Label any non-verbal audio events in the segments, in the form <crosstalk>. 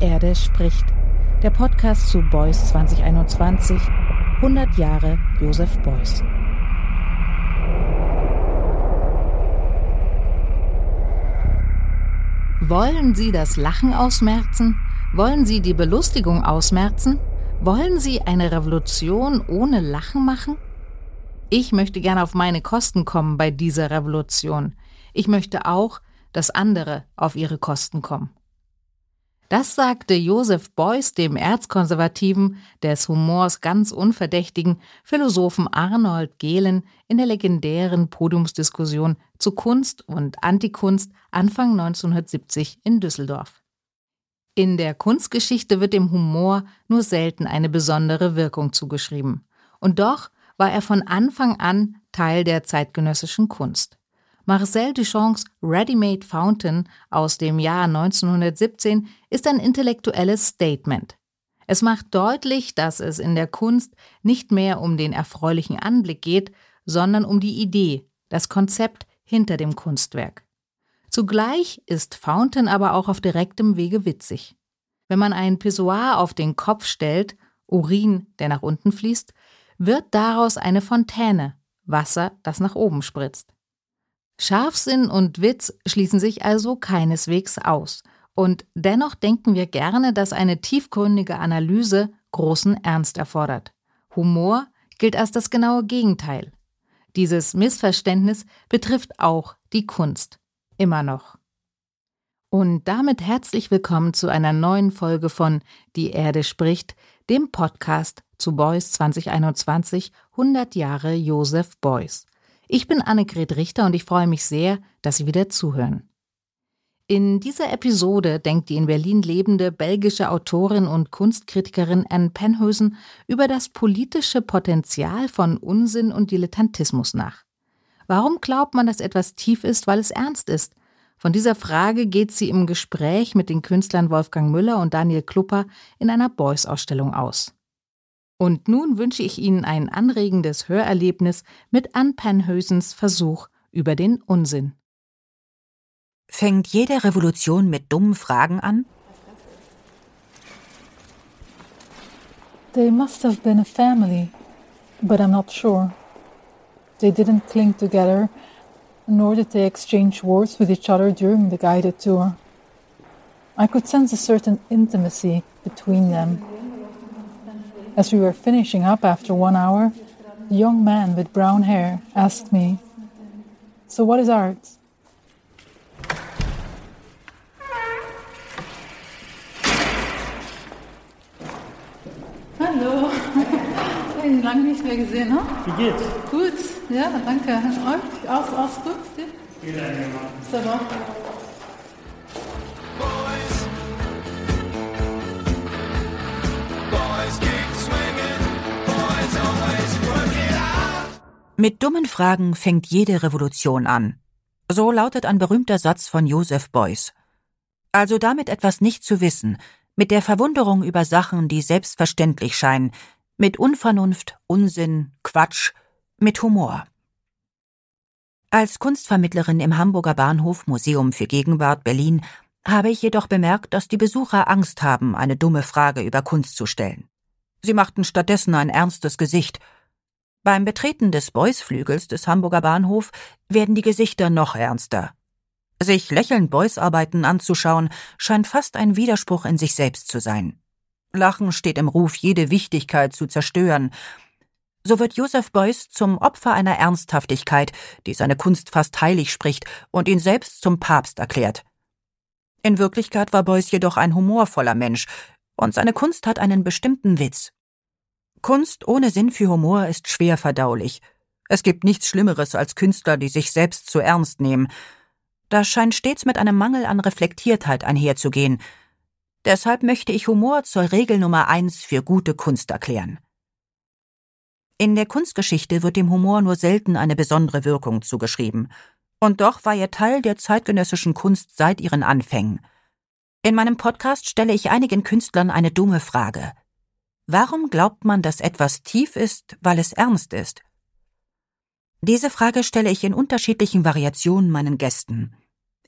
Erde spricht. Der Podcast zu Beuys 2021. 100 Jahre Josef Beuys. Wollen Sie das Lachen ausmerzen? Wollen Sie die Belustigung ausmerzen? Wollen Sie eine Revolution ohne Lachen machen? Ich möchte gerne auf meine Kosten kommen bei dieser Revolution. Ich möchte auch, dass andere auf ihre Kosten kommen. Das sagte Josef Beuys dem Erzkonservativen, des Humors ganz unverdächtigen Philosophen Arnold Gehlen in der legendären Podiumsdiskussion zu Kunst und Antikunst Anfang 1970 in Düsseldorf. In der Kunstgeschichte wird dem Humor nur selten eine besondere Wirkung zugeschrieben. Und doch war er von Anfang an Teil der zeitgenössischen Kunst. Marcel Duchamps Ready-Made Fountain aus dem Jahr 1917 ist ein intellektuelles Statement. Es macht deutlich, dass es in der Kunst nicht mehr um den erfreulichen Anblick geht, sondern um die Idee, das Konzept hinter dem Kunstwerk. Zugleich ist Fountain aber auch auf direktem Wege witzig. Wenn man ein Pissoir auf den Kopf stellt, Urin, der nach unten fließt, wird daraus eine Fontäne, Wasser, das nach oben spritzt. Scharfsinn und Witz schließen sich also keineswegs aus. Und dennoch denken wir gerne, dass eine tiefgründige Analyse großen Ernst erfordert. Humor gilt als das genaue Gegenteil. Dieses Missverständnis betrifft auch die Kunst. Immer noch. Und damit herzlich willkommen zu einer neuen Folge von Die Erde spricht, dem Podcast zu Beuys 2021 100 Jahre Josef Beuys. Ich bin Annegret Richter und ich freue mich sehr, dass Sie wieder zuhören. In dieser Episode denkt die in Berlin lebende belgische Autorin und Kunstkritikerin Anne Penhösen über das politische Potenzial von Unsinn und Dilettantismus nach. Warum glaubt man, dass etwas tief ist, weil es ernst ist? Von dieser Frage geht sie im Gespräch mit den Künstlern Wolfgang Müller und Daniel Klupper in einer Beuys-Ausstellung aus. Und nun wünsche ich Ihnen ein anregendes Hörerlebnis mit Ann Penhösens Versuch über den Unsinn. Fängt jede Revolution mit dummen Fragen an? They must have been a family, but I'm not sure. They didn't cling together, nor did they exchange words with each other during the guided tour. I could sense a certain intimacy between them. As we were finishing up after one hour, the young man with brown hair asked me, So, what is art? Hallo, <laughs> ich lange nicht mehr gesehen, ne? Wie geht's? Gut, ja, danke. Euch? Aus, aus gut? Geht einigermaßen. Super. Mit dummen Fragen fängt jede Revolution an. So lautet ein berühmter Satz von Joseph Beuys. Also damit etwas nicht zu wissen, mit der Verwunderung über Sachen, die selbstverständlich scheinen, mit Unvernunft, Unsinn, Quatsch, mit Humor. Als Kunstvermittlerin im Hamburger Bahnhof Museum für Gegenwart Berlin habe ich jedoch bemerkt, dass die Besucher Angst haben, eine dumme Frage über Kunst zu stellen. Sie machten stattdessen ein ernstes Gesicht beim Betreten des Beuys-Flügels des Hamburger Bahnhof werden die Gesichter noch ernster. Sich lächelnd Beuys Arbeiten anzuschauen, scheint fast ein Widerspruch in sich selbst zu sein. Lachen steht im Ruf, jede Wichtigkeit zu zerstören. So wird Joseph Beuys zum Opfer einer Ernsthaftigkeit, die seine Kunst fast heilig spricht und ihn selbst zum Papst erklärt. In Wirklichkeit war Beuys jedoch ein humorvoller Mensch, und seine Kunst hat einen bestimmten Witz. Kunst ohne Sinn für Humor ist schwer verdaulich. Es gibt nichts Schlimmeres als Künstler, die sich selbst zu ernst nehmen. Das scheint stets mit einem Mangel an Reflektiertheit einherzugehen. Deshalb möchte ich Humor zur Regel Nummer eins für gute Kunst erklären. In der Kunstgeschichte wird dem Humor nur selten eine besondere Wirkung zugeschrieben. Und doch war er Teil der zeitgenössischen Kunst seit ihren Anfängen. In meinem Podcast stelle ich einigen Künstlern eine dumme Frage. Warum glaubt man, dass etwas tief ist, weil es ernst ist? Diese Frage stelle ich in unterschiedlichen Variationen meinen Gästen.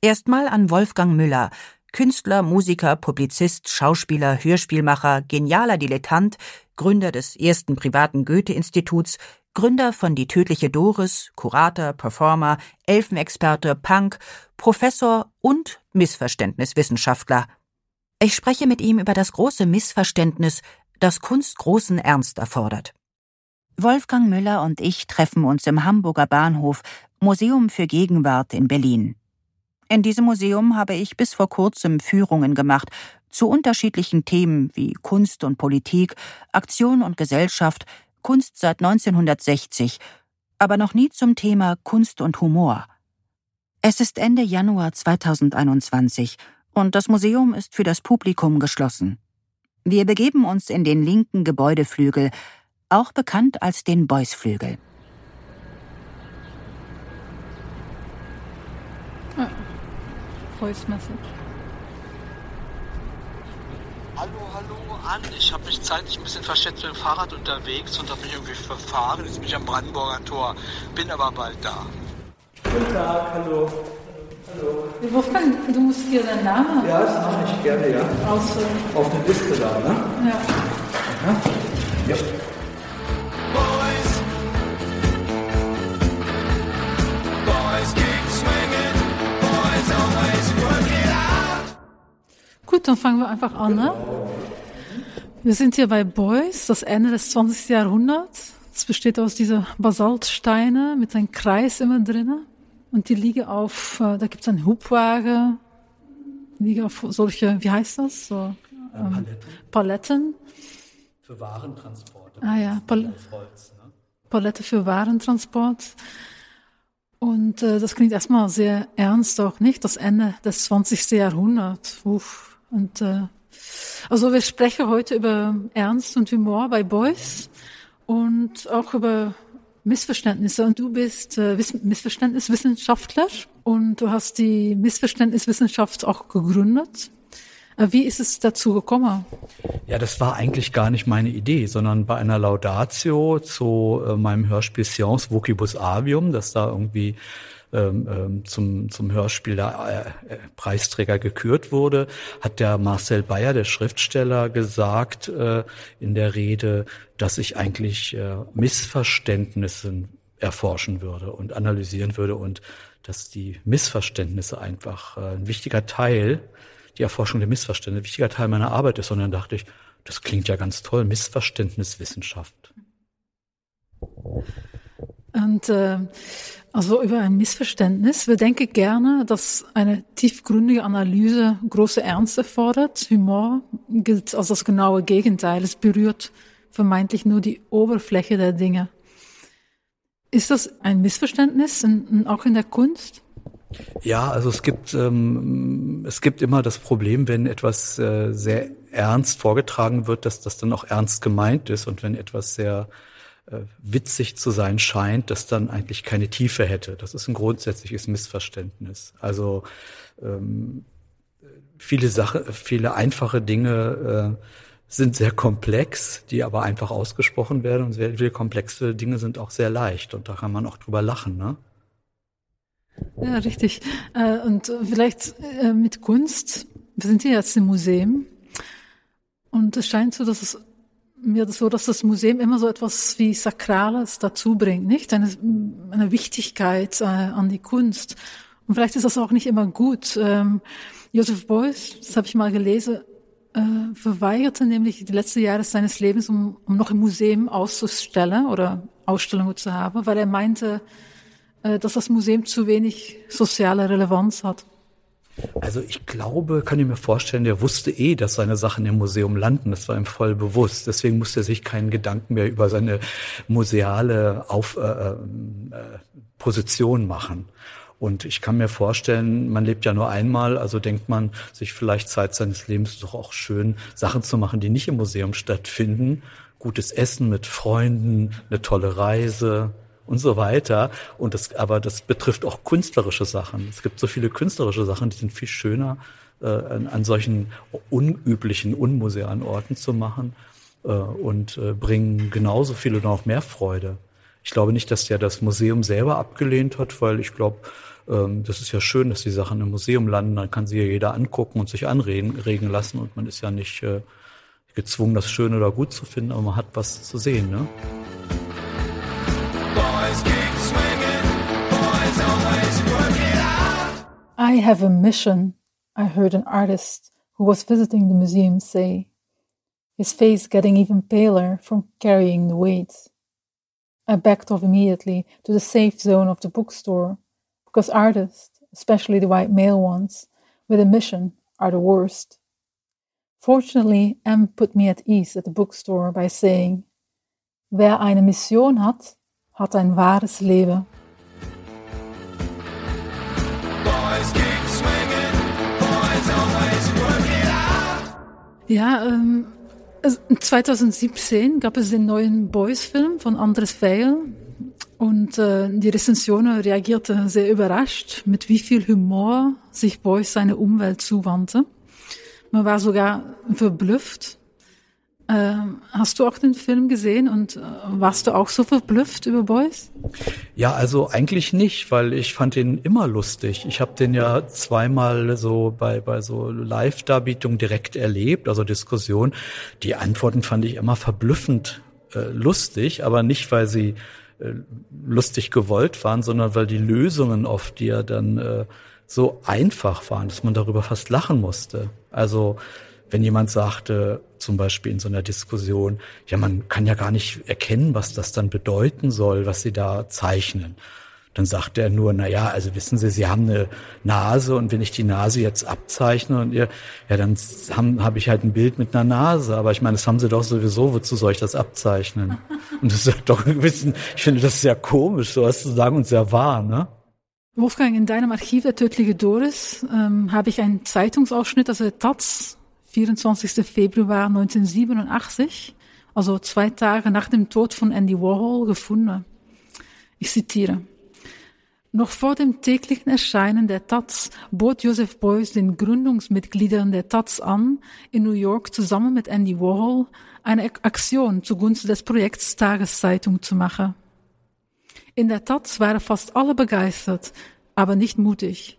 Erstmal an Wolfgang Müller, Künstler, Musiker, Publizist, Schauspieler, Hörspielmacher, genialer Dilettant, Gründer des ersten privaten Goethe-Instituts, Gründer von Die tödliche Doris, Kurator, Performer, Elfenexperte, Punk, Professor und Missverständniswissenschaftler. Ich spreche mit ihm über das große Missverständnis, das Kunst großen Ernst erfordert. Wolfgang Müller und ich treffen uns im Hamburger Bahnhof Museum für Gegenwart in Berlin. In diesem Museum habe ich bis vor kurzem Führungen gemacht zu unterschiedlichen Themen wie Kunst und Politik, Aktion und Gesellschaft, Kunst seit 1960, aber noch nie zum Thema Kunst und Humor. Es ist Ende Januar 2021 und das Museum ist für das Publikum geschlossen. Wir begeben uns in den linken Gebäudeflügel, auch bekannt als den Beuysflügel. Ah, voice message. Hallo, hallo, an. Ich habe mich zeitlich ein bisschen verschätzt mit dem Fahrrad unterwegs und habe mich irgendwie verfahren. Jetzt bin ich am Brandenburger Tor, bin aber bald da. Guten Tag, hallo. Hallo. Wolfgang, du musst hier deinen Namen Ja, das mache ich gerne, ja. aus. Auf der Liste da, ne? Ja. Ja. Gut, dann fangen wir einfach an. Ne? Wir sind hier bei Beuys, das Ende des 20. Jahrhunderts. Es besteht aus dieser Basaltsteine mit einem Kreis immer drinnen. Und die liegen auf, äh, da gibt es einen Hubwagen, die liegen auf solche, wie heißt das? So, ähm, Paletten Paletten. für Warentransporte. Ah ja, Pal Holz, ne? Palette für Warentransport. Und äh, das klingt erstmal sehr ernst auch nicht, das Ende des 20. Jahrhunderts. Uff. Und äh, also wir sprechen heute über Ernst und Humor bei Beuys und auch über Missverständnisse. Und du bist äh, Wiss Missverständniswissenschaftler und du hast die Missverständniswissenschaft auch gegründet. Äh, wie ist es dazu gekommen? Ja, das war eigentlich gar nicht meine Idee, sondern bei einer Laudatio zu äh, meinem Hörspiel Science Vocibus Avium, das da irgendwie ähm, ähm, zum, zum Hörspiel der äh, äh, Preisträger gekürt wurde, hat der Marcel Bayer, der Schriftsteller, gesagt äh, in der Rede, dass ich eigentlich äh, Missverständnisse erforschen würde und analysieren würde und dass die Missverständnisse einfach äh, ein wichtiger Teil, die Erforschung der Missverständnisse, ein wichtiger Teil meiner Arbeit ist. Und dann dachte ich, das klingt ja ganz toll, Missverständniswissenschaft. Und äh, also über ein Missverständnis. Wir denken gerne, dass eine tiefgründige Analyse große Ernst erfordert. Humor gilt als das genaue Gegenteil. Es berührt vermeintlich nur die Oberfläche der Dinge. Ist das ein Missverständnis, in, in, auch in der Kunst? Ja, also es gibt ähm, es gibt immer das Problem, wenn etwas äh, sehr ernst vorgetragen wird, dass das dann auch ernst gemeint ist und wenn etwas sehr witzig zu sein scheint, das dann eigentlich keine Tiefe hätte. Das ist ein grundsätzliches Missverständnis. Also ähm, viele Sachen, viele einfache Dinge äh, sind sehr komplex, die aber einfach ausgesprochen werden und sehr viele komplexe Dinge sind auch sehr leicht und da kann man auch drüber lachen, ne? Ja, richtig. Äh, und vielleicht äh, mit Kunst. Wir sind hier jetzt im Museum und es scheint so, dass es mir so, dass das Museum immer so etwas wie Sakrales dazu bringt, nicht? Eine, eine Wichtigkeit äh, an die Kunst. Und vielleicht ist das auch nicht immer gut. Ähm, Joseph Beuys, das habe ich mal gelesen, äh, verweigerte nämlich die letzten Jahre seines Lebens, um, um noch im Museum auszustellen oder Ausstellungen zu haben, weil er meinte, äh, dass das Museum zu wenig soziale Relevanz hat. Also ich glaube, kann ich mir vorstellen, der wusste eh, dass seine Sachen im Museum landen. Das war ihm voll bewusst. Deswegen musste er sich keinen Gedanken mehr über seine museale Auf, äh, äh, Position machen. Und ich kann mir vorstellen, man lebt ja nur einmal, also denkt man sich vielleicht Zeit seines Lebens doch auch schön, Sachen zu machen, die nicht im Museum stattfinden. Gutes Essen mit Freunden, eine tolle Reise, und so weiter. Und das, aber das betrifft auch künstlerische Sachen. Es gibt so viele künstlerische Sachen, die sind viel schöner äh, an, an solchen unüblichen, unmusealen Orten zu machen äh, und äh, bringen genauso viel oder noch mehr Freude. Ich glaube nicht, dass der das Museum selber abgelehnt hat, weil ich glaube, ähm, das ist ja schön, dass die Sachen im Museum landen, dann kann sie ja jeder angucken und sich anregen regen lassen und man ist ja nicht äh, gezwungen, das schön oder gut zu finden, aber man hat was zu sehen. Ne? I have a mission, I heard an artist who was visiting the museum say, his face getting even paler from carrying the weight. I backed off immediately to the safe zone of the bookstore because artists, especially the white male ones, with a mission are the worst. Fortunately, M put me at ease at the bookstore by saying, Wer eine Mission hat, hat ein wahres Leben. Ja, ähm, 2017 gab es den neuen Boys-Film von Andres Veil und äh, die Rezension reagierte sehr überrascht, mit wie viel Humor sich Boys seine Umwelt zuwandte. Man war sogar verblüfft. Äh, hast du auch den Film gesehen und äh, warst du auch so verblüfft über Boys? Ja, also eigentlich nicht, weil ich fand den immer lustig. Ich habe den ja zweimal so bei, bei so Live-Darbietungen direkt erlebt, also Diskussion. Die Antworten fand ich immer verblüffend äh, lustig, aber nicht, weil sie äh, lustig gewollt waren, sondern weil die Lösungen oft, die ja dann äh, so einfach waren, dass man darüber fast lachen musste. Also wenn jemand sagte, zum Beispiel in so einer Diskussion, ja, man kann ja gar nicht erkennen, was das dann bedeuten soll, was sie da zeichnen. Dann sagt er nur, na ja, also wissen Sie, Sie haben eine Nase und wenn ich die Nase jetzt abzeichne und ihr, ja, dann habe hab ich halt ein Bild mit einer Nase. Aber ich meine, das haben Sie doch sowieso, wozu soll ich das abzeichnen? Und das ist doch ein bisschen, ich finde das sehr komisch, sowas zu sagen und sehr wahr, ne? Wolfgang, in deinem Archiv der tödliche Doris ähm, habe ich einen Zeitungsausschnitt aus der Taz 24. Februar 1987, also zwei Tage nach dem Tod von Andy Warhol, gefunden. Ich zitiere. Noch vor dem täglichen Erscheinen der Taz bot Joseph Beuys den Gründungsmitgliedern der Taz an, in New York zusammen mit Andy Warhol eine Aktion zugunsten des Projekts Tageszeitung zu machen. In der Taz waren fast alle begeistert, aber nicht mutig.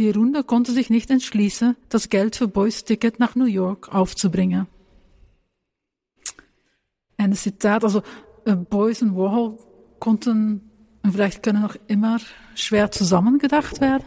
Die Runde konnte sich nicht entschließen, das Geld für Boys Ticket nach New York aufzubringen. Ein Zitat, also äh, Boys und Warhol konnten und vielleicht können noch immer schwer zusammengedacht werden.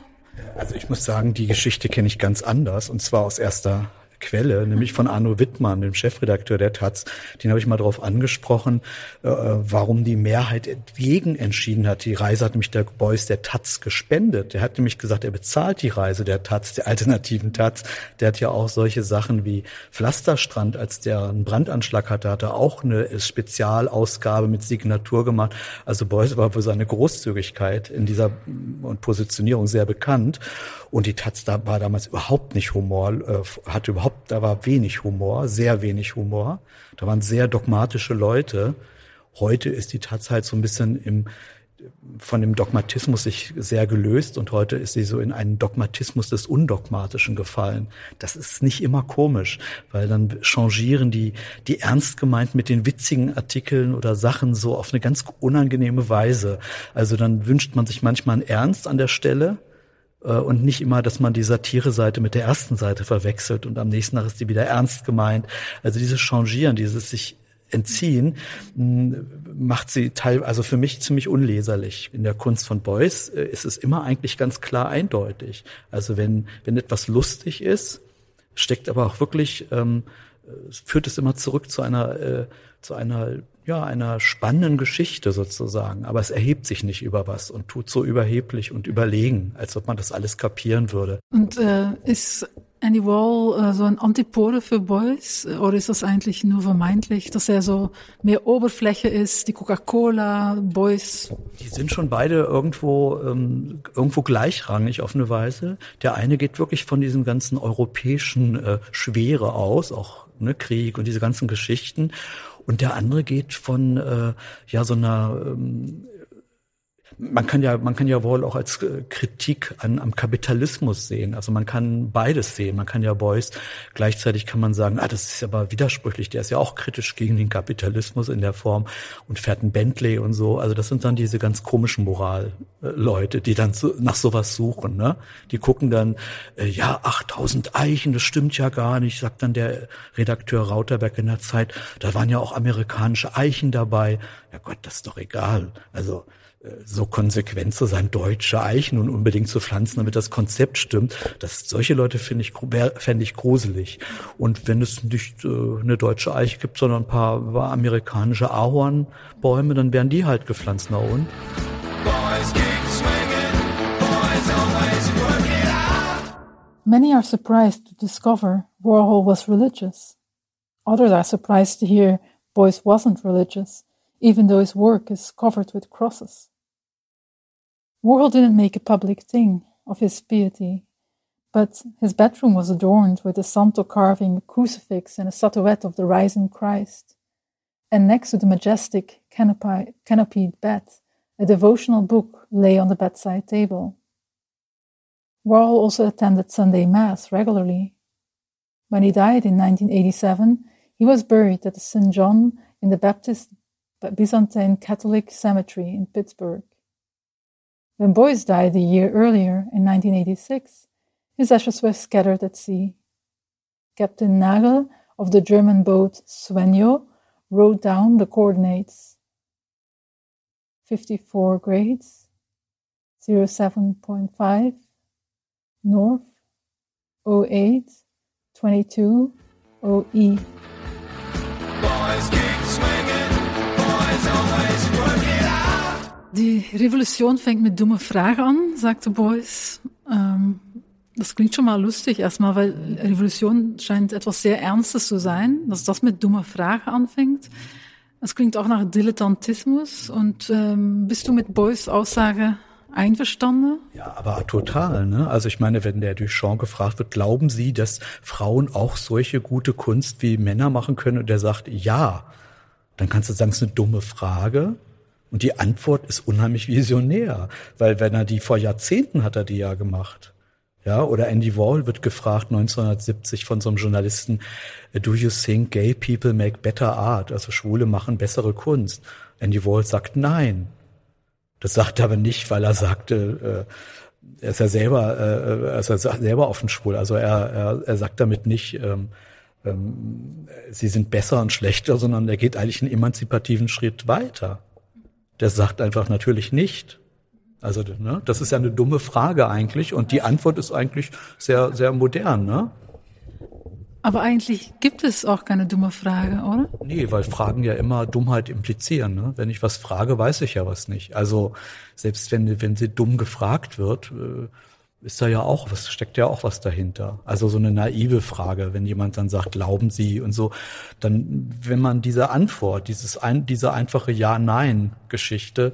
Also ich muss sagen, die Geschichte kenne ich ganz anders und zwar aus erster Quelle, nämlich von Arno Wittmann, dem Chefredakteur der Taz. Den habe ich mal darauf angesprochen, äh, warum die Mehrheit gegen entschieden hat. Die Reise hat nämlich der Beuys der Taz gespendet. Der hat nämlich gesagt, er bezahlt die Reise der Taz, der alternativen Taz. Der hat ja auch solche Sachen wie Pflasterstrand, als der einen Brandanschlag hatte, hat er auch eine Spezialausgabe mit Signatur gemacht. Also Beuys war für seine Großzügigkeit in dieser und Positionierung sehr bekannt. Und die Taz da war damals überhaupt nicht Humor, äh, hatte überhaupt, da war wenig Humor, sehr wenig Humor. Da waren sehr dogmatische Leute. Heute ist die Taz halt so ein bisschen im, von dem Dogmatismus sich sehr gelöst und heute ist sie so in einen Dogmatismus des Undogmatischen gefallen. Das ist nicht immer komisch, weil dann changieren die, die ernst gemeint mit den witzigen Artikeln oder Sachen so auf eine ganz unangenehme Weise. Also dann wünscht man sich manchmal einen Ernst an der Stelle und nicht immer, dass man die Satire-Seite mit der ersten Seite verwechselt und am nächsten Tag ist die wieder ernst gemeint. Also dieses Changieren, dieses sich entziehen, macht sie teil, also für mich ziemlich unleserlich. In der Kunst von Beuys äh, ist es immer eigentlich ganz klar eindeutig. Also wenn, wenn etwas lustig ist, steckt aber auch wirklich, ähm, äh, führt es immer zurück zu einer, äh, zu einer ja, einer spannenden Geschichte sozusagen. Aber es erhebt sich nicht über was und tut so überheblich und überlegen, als ob man das alles kapieren würde. Und äh, ist Andy Wall äh, so ein Antipode für Boys? Oder ist das eigentlich nur vermeintlich, dass er so mehr Oberfläche ist, die Coca-Cola, Boys? Die sind schon beide irgendwo, ähm, irgendwo gleichrangig auf eine Weise. Der eine geht wirklich von diesem ganzen europäischen äh, Schwere aus, auch ne, Krieg und diese ganzen Geschichten. Und der andere geht von äh, ja so einer ähm, man kann ja, man kann ja wohl auch als äh, Kritik an, am Kapitalismus sehen. Also man kann beides sehen. Man kann ja Beuys gleichzeitig kann man sagen, ah, das ist aber widersprüchlich. Der ist ja auch kritisch gegen den Kapitalismus in der Form und fährt ein Bentley und so. Also das sind dann diese ganz komischen Moralleute, die dann so, nach sowas suchen. Ne? Die gucken dann, äh, ja, 8000 Eichen, das stimmt ja gar nicht, sagt dann der Redakteur Rauterberg in der Zeit. Da waren ja auch amerikanische Eichen dabei. Ja Gott, das ist doch egal. Also so konsequent zu sein, deutsche Eichen und unbedingt zu pflanzen, damit das Konzept stimmt. Das, solche Leute finde ich, fände ich gruselig. Und wenn es nicht äh, eine deutsche Eiche gibt, sondern ein paar, amerikanische Ahornbäume, dann werden die halt gepflanzt. Na und? Many are surprised to discover Warhol was religious. Others are surprised to hear Beuys wasn't religious, even though his work is covered with crosses. Warhol didn't make a public thing of his piety, but his bedroom was adorned with a santo carving, a crucifix, and a statuette of the risen Christ. And next to the majestic canopy, canopied bed, a devotional book lay on the bedside table. Warhol also attended Sunday Mass regularly. When he died in 1987, he was buried at St. John in the Baptist Byzantine Catholic Cemetery in Pittsburgh. When Beuys died a year earlier, in 1986, his ashes were scattered at sea. Captain Nagel of the German boat Svenjo wrote down the coordinates 54 grades, 07.5, north, 08, 22, OE. Oh Die Revolution fängt mit dumme Fragen an, sagte Beuys. Ähm, das klingt schon mal lustig erstmal, weil Revolution scheint etwas sehr Ernstes zu sein, dass das mit dummer Frage anfängt. Es klingt auch nach Dilettantismus. Und ähm, bist du mit Beuys Aussage einverstanden? Ja, aber total. Ne? Also ich meine, wenn der Duchamp gefragt wird, glauben Sie, dass Frauen auch solche gute Kunst wie Männer machen können? Und der sagt, ja. Dann kannst du sagen, es ist eine dumme Frage. Und die Antwort ist unheimlich visionär, weil wenn er die vor Jahrzehnten hat er die ja gemacht. Ja, oder Andy Wall wird gefragt 1970 von so einem Journalisten, do you think gay people make better art? Also Schwule machen bessere Kunst. Andy Wall sagt nein. Das sagt er aber nicht, weil er sagte, äh, er ist ja selber, äh, er ist ja selber offen schwul. Also er, er, er sagt damit nicht, ähm, ähm, sie sind besser und schlechter, sondern er geht eigentlich einen emanzipativen Schritt weiter. Der sagt einfach natürlich nicht. Also ne, das ist ja eine dumme Frage eigentlich und die Antwort ist eigentlich sehr, sehr modern. Ne? Aber eigentlich gibt es auch keine dumme Frage, oder? Nee, weil Fragen ja immer Dummheit implizieren. Ne? Wenn ich was frage, weiß ich ja was nicht. Also selbst wenn, wenn sie dumm gefragt wird, äh, ist da ja auch, was steckt ja auch was dahinter. Also so eine naive Frage, wenn jemand dann sagt, glauben Sie und so, dann, wenn man diese Antwort, dieses ein, diese einfache Ja-Nein-Geschichte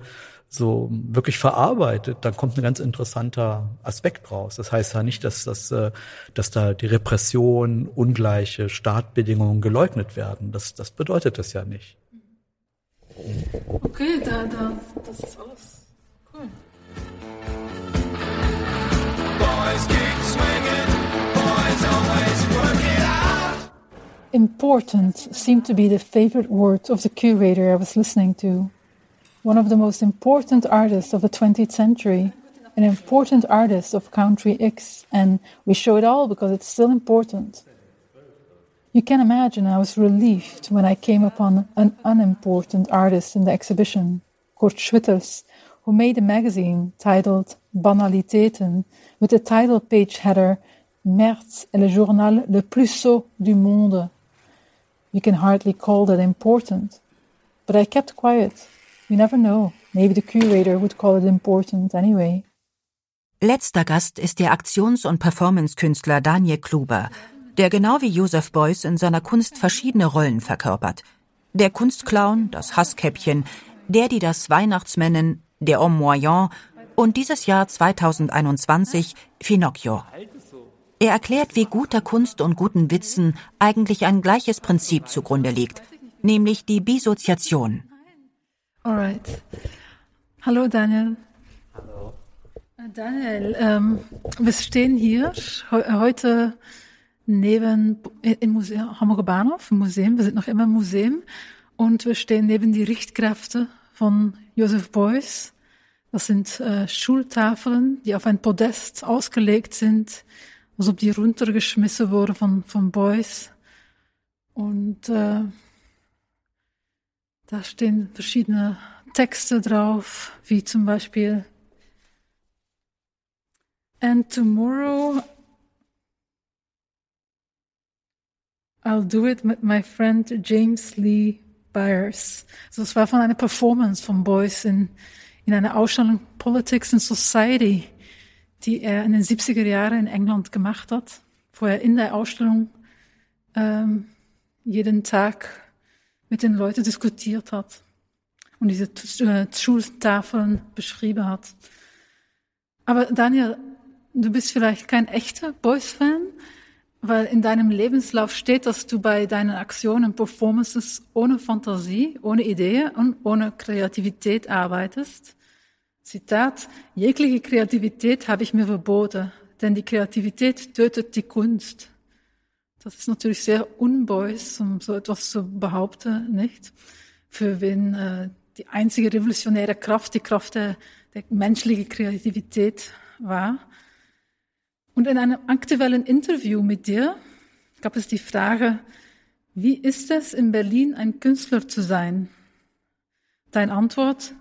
so wirklich verarbeitet, dann kommt ein ganz interessanter Aspekt raus. Das heißt ja nicht, dass, dass, äh, dass da die Repression, ungleiche Startbedingungen geleugnet werden. Das, das bedeutet das ja nicht. Okay, da, da, das ist alles. Cool. Important seemed to be the favorite word of the curator I was listening to. One of the most important artists of the 20th century, an important artist of Country X, and we show it all because it's still important. You can imagine I was relieved when I came upon an unimportant artist in the exhibition, Kurt Schwitters, who made a magazine titled Banaliteiten with the title page header März est le journal le plus sot du monde. You can hardly call that important. But I kept quiet. You never know. Maybe the curator would call it important anyway. Letzter Gast ist der Aktions- und Performancekünstler Daniel Kluber, der genau wie Joseph Beuys in seiner Kunst verschiedene Rollen verkörpert. Der Kunstclown, das Hasskäppchen, der, die das Weihnachtsmännen, der Homme Moyen und dieses Jahr 2021 Finocchio. Er erklärt, wie guter Kunst und guten Witzen eigentlich ein gleiches Prinzip zugrunde liegt, nämlich die Bisoziation. Alright. Hallo Daniel. Hallo. Daniel, ähm, wir stehen hier heute neben im Museum Hamburger Bahnhof, im Museum. Wir sind noch immer im Museum und wir stehen neben die Richtkräfte von Joseph Beuys. Das sind äh, Schultafeln, die auf ein Podest ausgelegt sind, als ob die runtergeschmissen wurden von, von Beuys. Und äh, da stehen verschiedene Texte drauf, wie zum Beispiel And tomorrow I'll do it with my friend James Lee Byers. Also es war von einer Performance von Beuys in, in einer Ausstellung Politics and Society, die er in den 70er Jahren in England gemacht hat, wo er in der Ausstellung ähm, jeden Tag mit den Leuten diskutiert hat und diese äh, Schultafeln beschrieben hat. Aber Daniel, du bist vielleicht kein echter Boys-Fan, weil in deinem Lebenslauf steht, dass du bei deinen Aktionen, Performances ohne Fantasie, ohne Idee und ohne Kreativität arbeitest. Zitat, jegliche Kreativität habe ich mir verboten, denn die Kreativität tötet die Kunst. Das ist natürlich sehr unboys, um so etwas zu behaupten, nicht? Für wen äh, die einzige revolutionäre Kraft die Kraft der, der menschlichen Kreativität war. Und in einem aktuellen Interview mit dir gab es die Frage, wie ist es, in Berlin ein Künstler zu sein? Deine Antwort,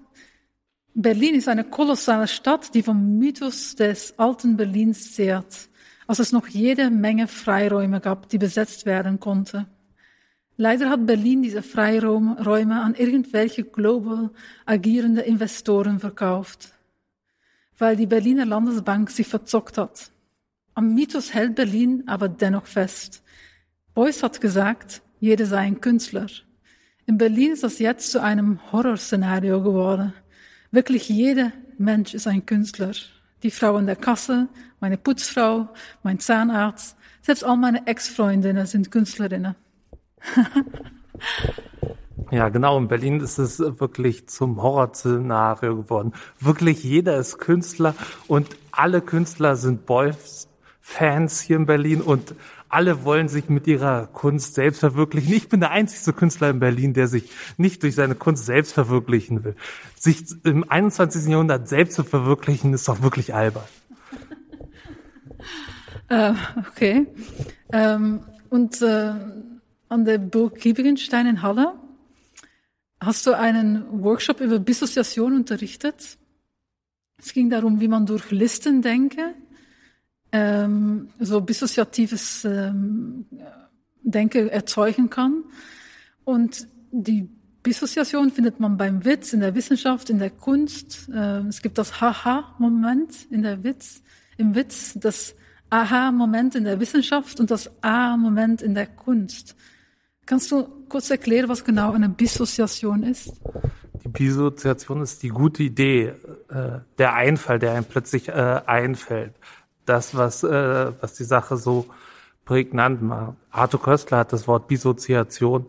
Berlin ist eine kolossale Stadt, die vom Mythos des alten Berlins zehrt, als es noch jede Menge Freiräume gab, die besetzt werden konnten. Leider hat Berlin diese Freiräume an irgendwelche global agierende Investoren verkauft, weil die Berliner Landesbank sich verzockt hat. Am Mythos hält Berlin aber dennoch fest. Beuys hat gesagt, jeder sei ein Künstler. In Berlin ist das jetzt zu einem Horrorszenario geworden. Wirklich jeder Mensch ist ein Künstler. Die Frau in der Kasse, meine Putzfrau, mein Zahnarzt, selbst all meine Ex-Freundinnen sind Künstlerinnen. <laughs> Ja, genau. In Berlin ist es wirklich zum Horrorszenario geworden. Wirklich jeder ist Künstler und alle Künstler sind Boys Fans hier in Berlin und alle wollen sich mit ihrer Kunst selbst verwirklichen. Ich bin der einzige Künstler in Berlin, der sich nicht durch seine Kunst selbst verwirklichen will. Sich im 21. Jahrhundert selbst zu verwirklichen, ist doch wirklich albern. Uh, <laughs> okay. Ähm, und äh, an der Burg Kiebigenstein in Halle hast du einen Workshop über Dissoziation unterrichtet. Es ging darum, wie man durch Listen denke ähm, so dissoziatives ähm, Denken erzeugen kann. Und die Dissoziation findet man beim Witz, in der Wissenschaft, in der Kunst. Äh, es gibt das Haha-Moment in der Witz, im Witz, das Aha-Moment in der Wissenschaft und das A-Moment in der Kunst. Kannst du kurz erklären, was genau eine Dissoziation ist? Die Dissoziation ist die gute Idee, äh, der Einfall, der einem plötzlich äh, einfällt das, was, äh, was die Sache so prägnant macht. Arthur Köstler hat das Wort Bisoziation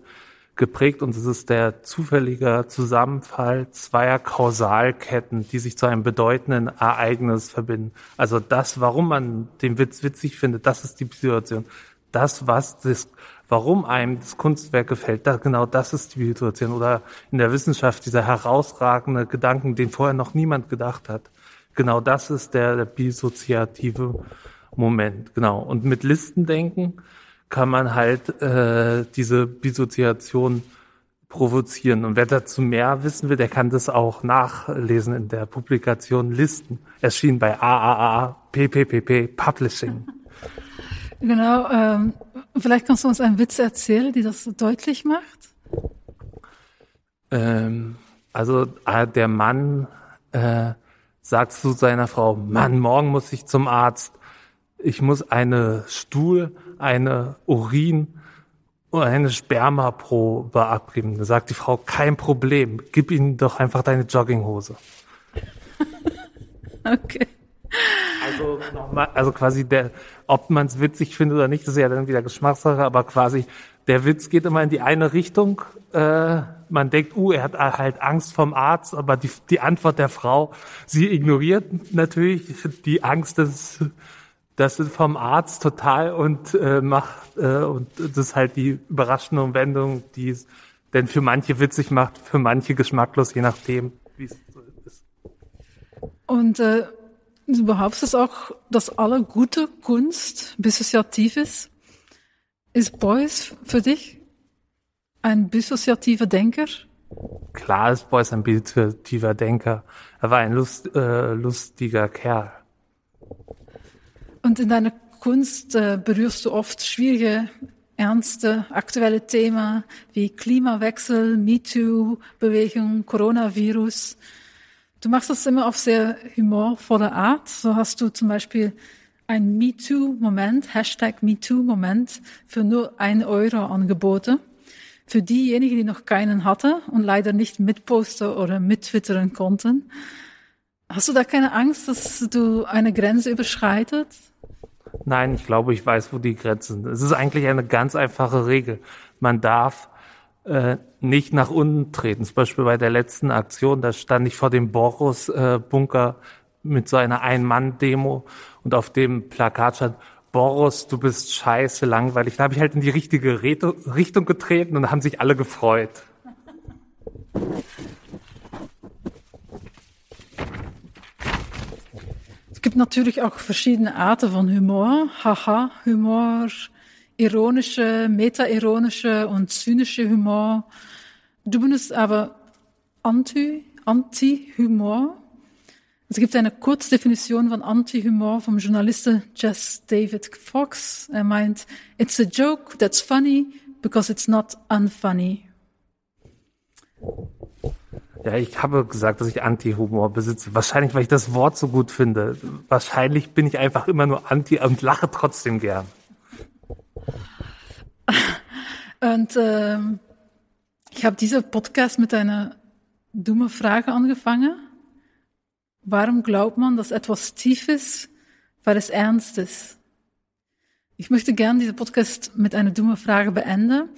geprägt und es ist der zufällige Zusammenfall zweier Kausalketten, die sich zu einem bedeutenden Ereignis verbinden. Also das, warum man den Witz witzig findet, das ist die Situation. Das, was das, warum einem das Kunstwerk gefällt, das, genau das ist die Situation. Oder in der Wissenschaft dieser herausragende Gedanken, den vorher noch niemand gedacht hat genau das ist der, der bisoziative Moment. Genau. Und mit Listendenken kann man halt äh, diese Bisoziation provozieren. Und wer dazu mehr wissen will, der kann das auch nachlesen in der Publikation Listen. Erschien bei AAA PPPP Publishing. <laughs> Genau. Ähm, vielleicht kannst du uns einen Witz erzählen, die das so deutlich macht. Ähm, also äh, der Mann äh, sagst du seiner Frau, Mann, morgen muss ich zum Arzt. Ich muss eine Stuhl, eine Urin und eine Spermaprobe abgeben. Da sagt die Frau, kein Problem, gib ihm doch einfach deine Jogginghose. <laughs> okay. Also nochmal, also quasi der, ob man es witzig findet oder nicht, das ist ja dann wieder Geschmackssache, aber quasi der Witz geht immer in die eine Richtung. Äh, man denkt, uh, er hat halt Angst vom Arzt, aber die, die Antwort der Frau, sie ignoriert natürlich die Angst des, des vom Arzt total und äh, macht äh, und das ist halt die überraschende Wendung, die es denn für manche witzig macht, für manche geschmacklos, je nachdem, wie es so ist. Und äh, du behauptest auch, dass alle gute Kunst dissoziativ ist. Ist Beuys für dich ein dissoziativer Denker? Klar ist Beuys ein dissoziativer Denker. Er war ein lust, äh, lustiger Kerl. Und in deiner Kunst äh, berührst du oft schwierige, ernste, aktuelle Themen wie Klimawechsel, MeToo-Bewegung, Coronavirus. Du machst das immer auf sehr humorvolle Art. So hast du zum Beispiel ein MeToo-Moment, Hashtag MeToo-Moment für nur ein Euro angeboten. Für diejenigen, die noch keinen hatten und leider nicht mitposten oder mittwittern konnten. Hast du da keine Angst, dass du eine Grenze überschreitet? Nein, ich glaube, ich weiß, wo die Grenzen sind. Es ist eigentlich eine ganz einfache Regel. Man darf äh, nicht nach unten treten. Zum Beispiel bei der letzten Aktion, da stand ich vor dem Boris-Bunker äh, mit so einer Ein-Mann-Demo und auf dem Plakat stand, Boris, du bist scheiße langweilig. Da habe ich halt in die richtige Richtung getreten und haben sich alle gefreut. Es gibt natürlich auch verschiedene Arten von Humor. Haha-Humor, ironische, meta-ironische und zynische Humor. Du benutzt aber Anti, Anti-Humor. Es gibt eine Kurzdefinition von Anti-Humor vom Journalisten Jess David Fox. Er meint, it's a joke that's funny because it's not unfunny. Ja, ich habe gesagt, dass ich Anti-Humor besitze. Wahrscheinlich, weil ich das Wort so gut finde. Wahrscheinlich bin ich einfach immer nur Anti und lache trotzdem gern. Und ähm, ich habe dieser Podcast mit einer dumme Frage angefangen. Warum glaubt man, dass etwas tief ist, weil es ernst ist? Ich möchte gerne diesen Podcast mit einer dummen Frage beenden.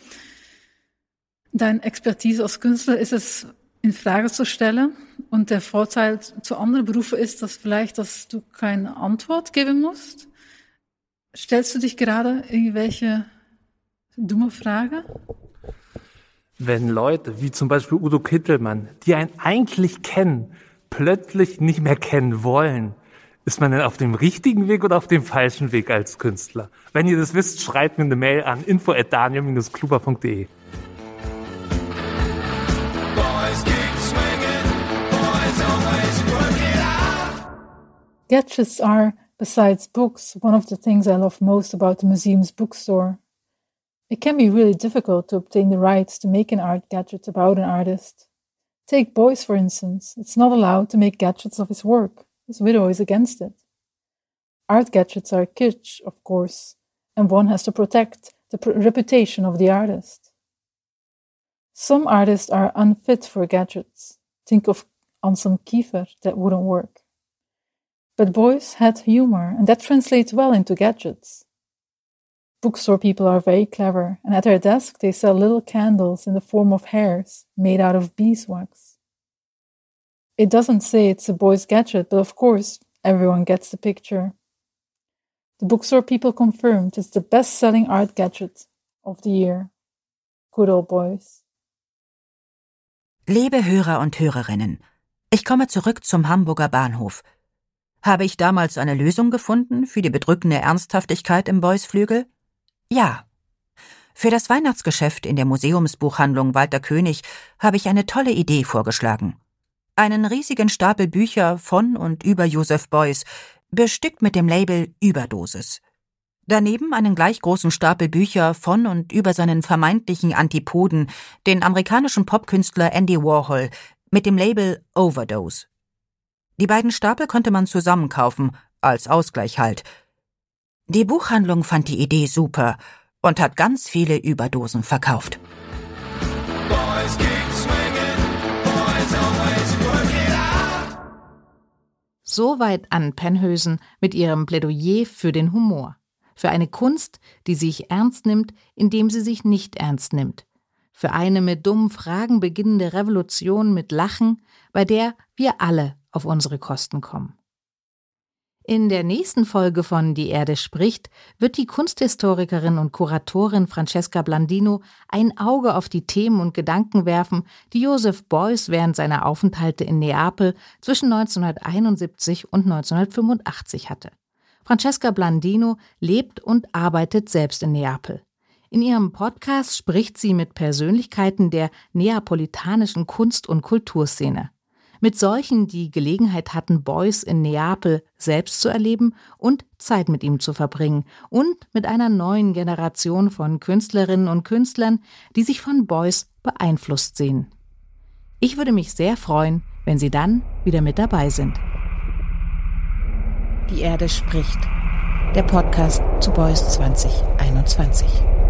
Deine Expertise als Künstler ist es, in Frage zu stellen. Und der Vorteil zu anderen Berufen ist, dass vielleicht, dass du keine Antwort geben musst. Stellst du dich gerade irgendwelche dumme Frage? Wenn Leute, wie zum Beispiel Udo Kittelmann, die einen eigentlich kennen, plötzlich nicht mehr kennen wollen, ist man denn auf dem richtigen Weg oder auf dem falschen Weg als Künstler? Wenn ihr das wisst, schreibt mir eine Mail an info@daniel-kluber.de. Gadgets are, besides books, one of the things I love most about the museum's bookstore. It can be really difficult to obtain the rights to make an art gadget about an artist. Take Beuys, for instance. It's not allowed to make gadgets of his work. His widow is against it. Art gadgets are kitsch, of course, and one has to protect the pr- reputation of the artist. Some artists are unfit for gadgets. Think of Anselm Kiefer, that wouldn't work. But Beuys had humor, and that translates well into gadgets. Bookstore people are very clever, and at their desk they sell little candles in the form of hairs made out of beeswax. It doesn't say it's a boy's gadget, but of course, everyone gets the picture. The bookstore people confirmed it's the best selling art gadget of the year. Good old Beuys. Liebe Hörer und Hörerinnen, ich komme zurück zum Hamburger Bahnhof. Habe ich damals eine Lösung gefunden für die bedrückende Ernsthaftigkeit im Beuys-Flügel? Ja. Für das Weihnachtsgeschäft in der Museumsbuchhandlung Walter König habe ich eine tolle Idee vorgeschlagen. Einen riesigen Stapel Bücher von und über Joseph Beuys, bestückt mit dem Label Überdosis. Daneben einen gleich großen Stapel Bücher von und über seinen vermeintlichen Antipoden, den amerikanischen Popkünstler Andy Warhol, mit dem Label Overdose. Die beiden Stapel konnte man zusammen kaufen, als Ausgleich halt, die Buchhandlung fand die Idee super und hat ganz viele Überdosen verkauft. Soweit an Penhösen mit ihrem Plädoyer für den Humor. Für eine Kunst, die sich ernst nimmt, indem sie sich nicht ernst nimmt. Für eine mit dummen Fragen beginnende Revolution mit Lachen, bei der wir alle auf unsere Kosten kommen. In der nächsten Folge von Die Erde spricht wird die Kunsthistorikerin und Kuratorin Francesca Blandino ein Auge auf die Themen und Gedanken werfen, die Joseph Beuys während seiner Aufenthalte in Neapel zwischen 1971 und 1985 hatte. Francesca Blandino lebt und arbeitet selbst in Neapel. In ihrem Podcast spricht sie mit Persönlichkeiten der neapolitanischen Kunst- und Kulturszene mit solchen, die Gelegenheit hatten, Beuys in Neapel selbst zu erleben und Zeit mit ihm zu verbringen und mit einer neuen Generation von Künstlerinnen und Künstlern, die sich von Beuys beeinflusst sehen. Ich würde mich sehr freuen, wenn Sie dann wieder mit dabei sind. Die Erde spricht. Der Podcast zu Beuys 2021.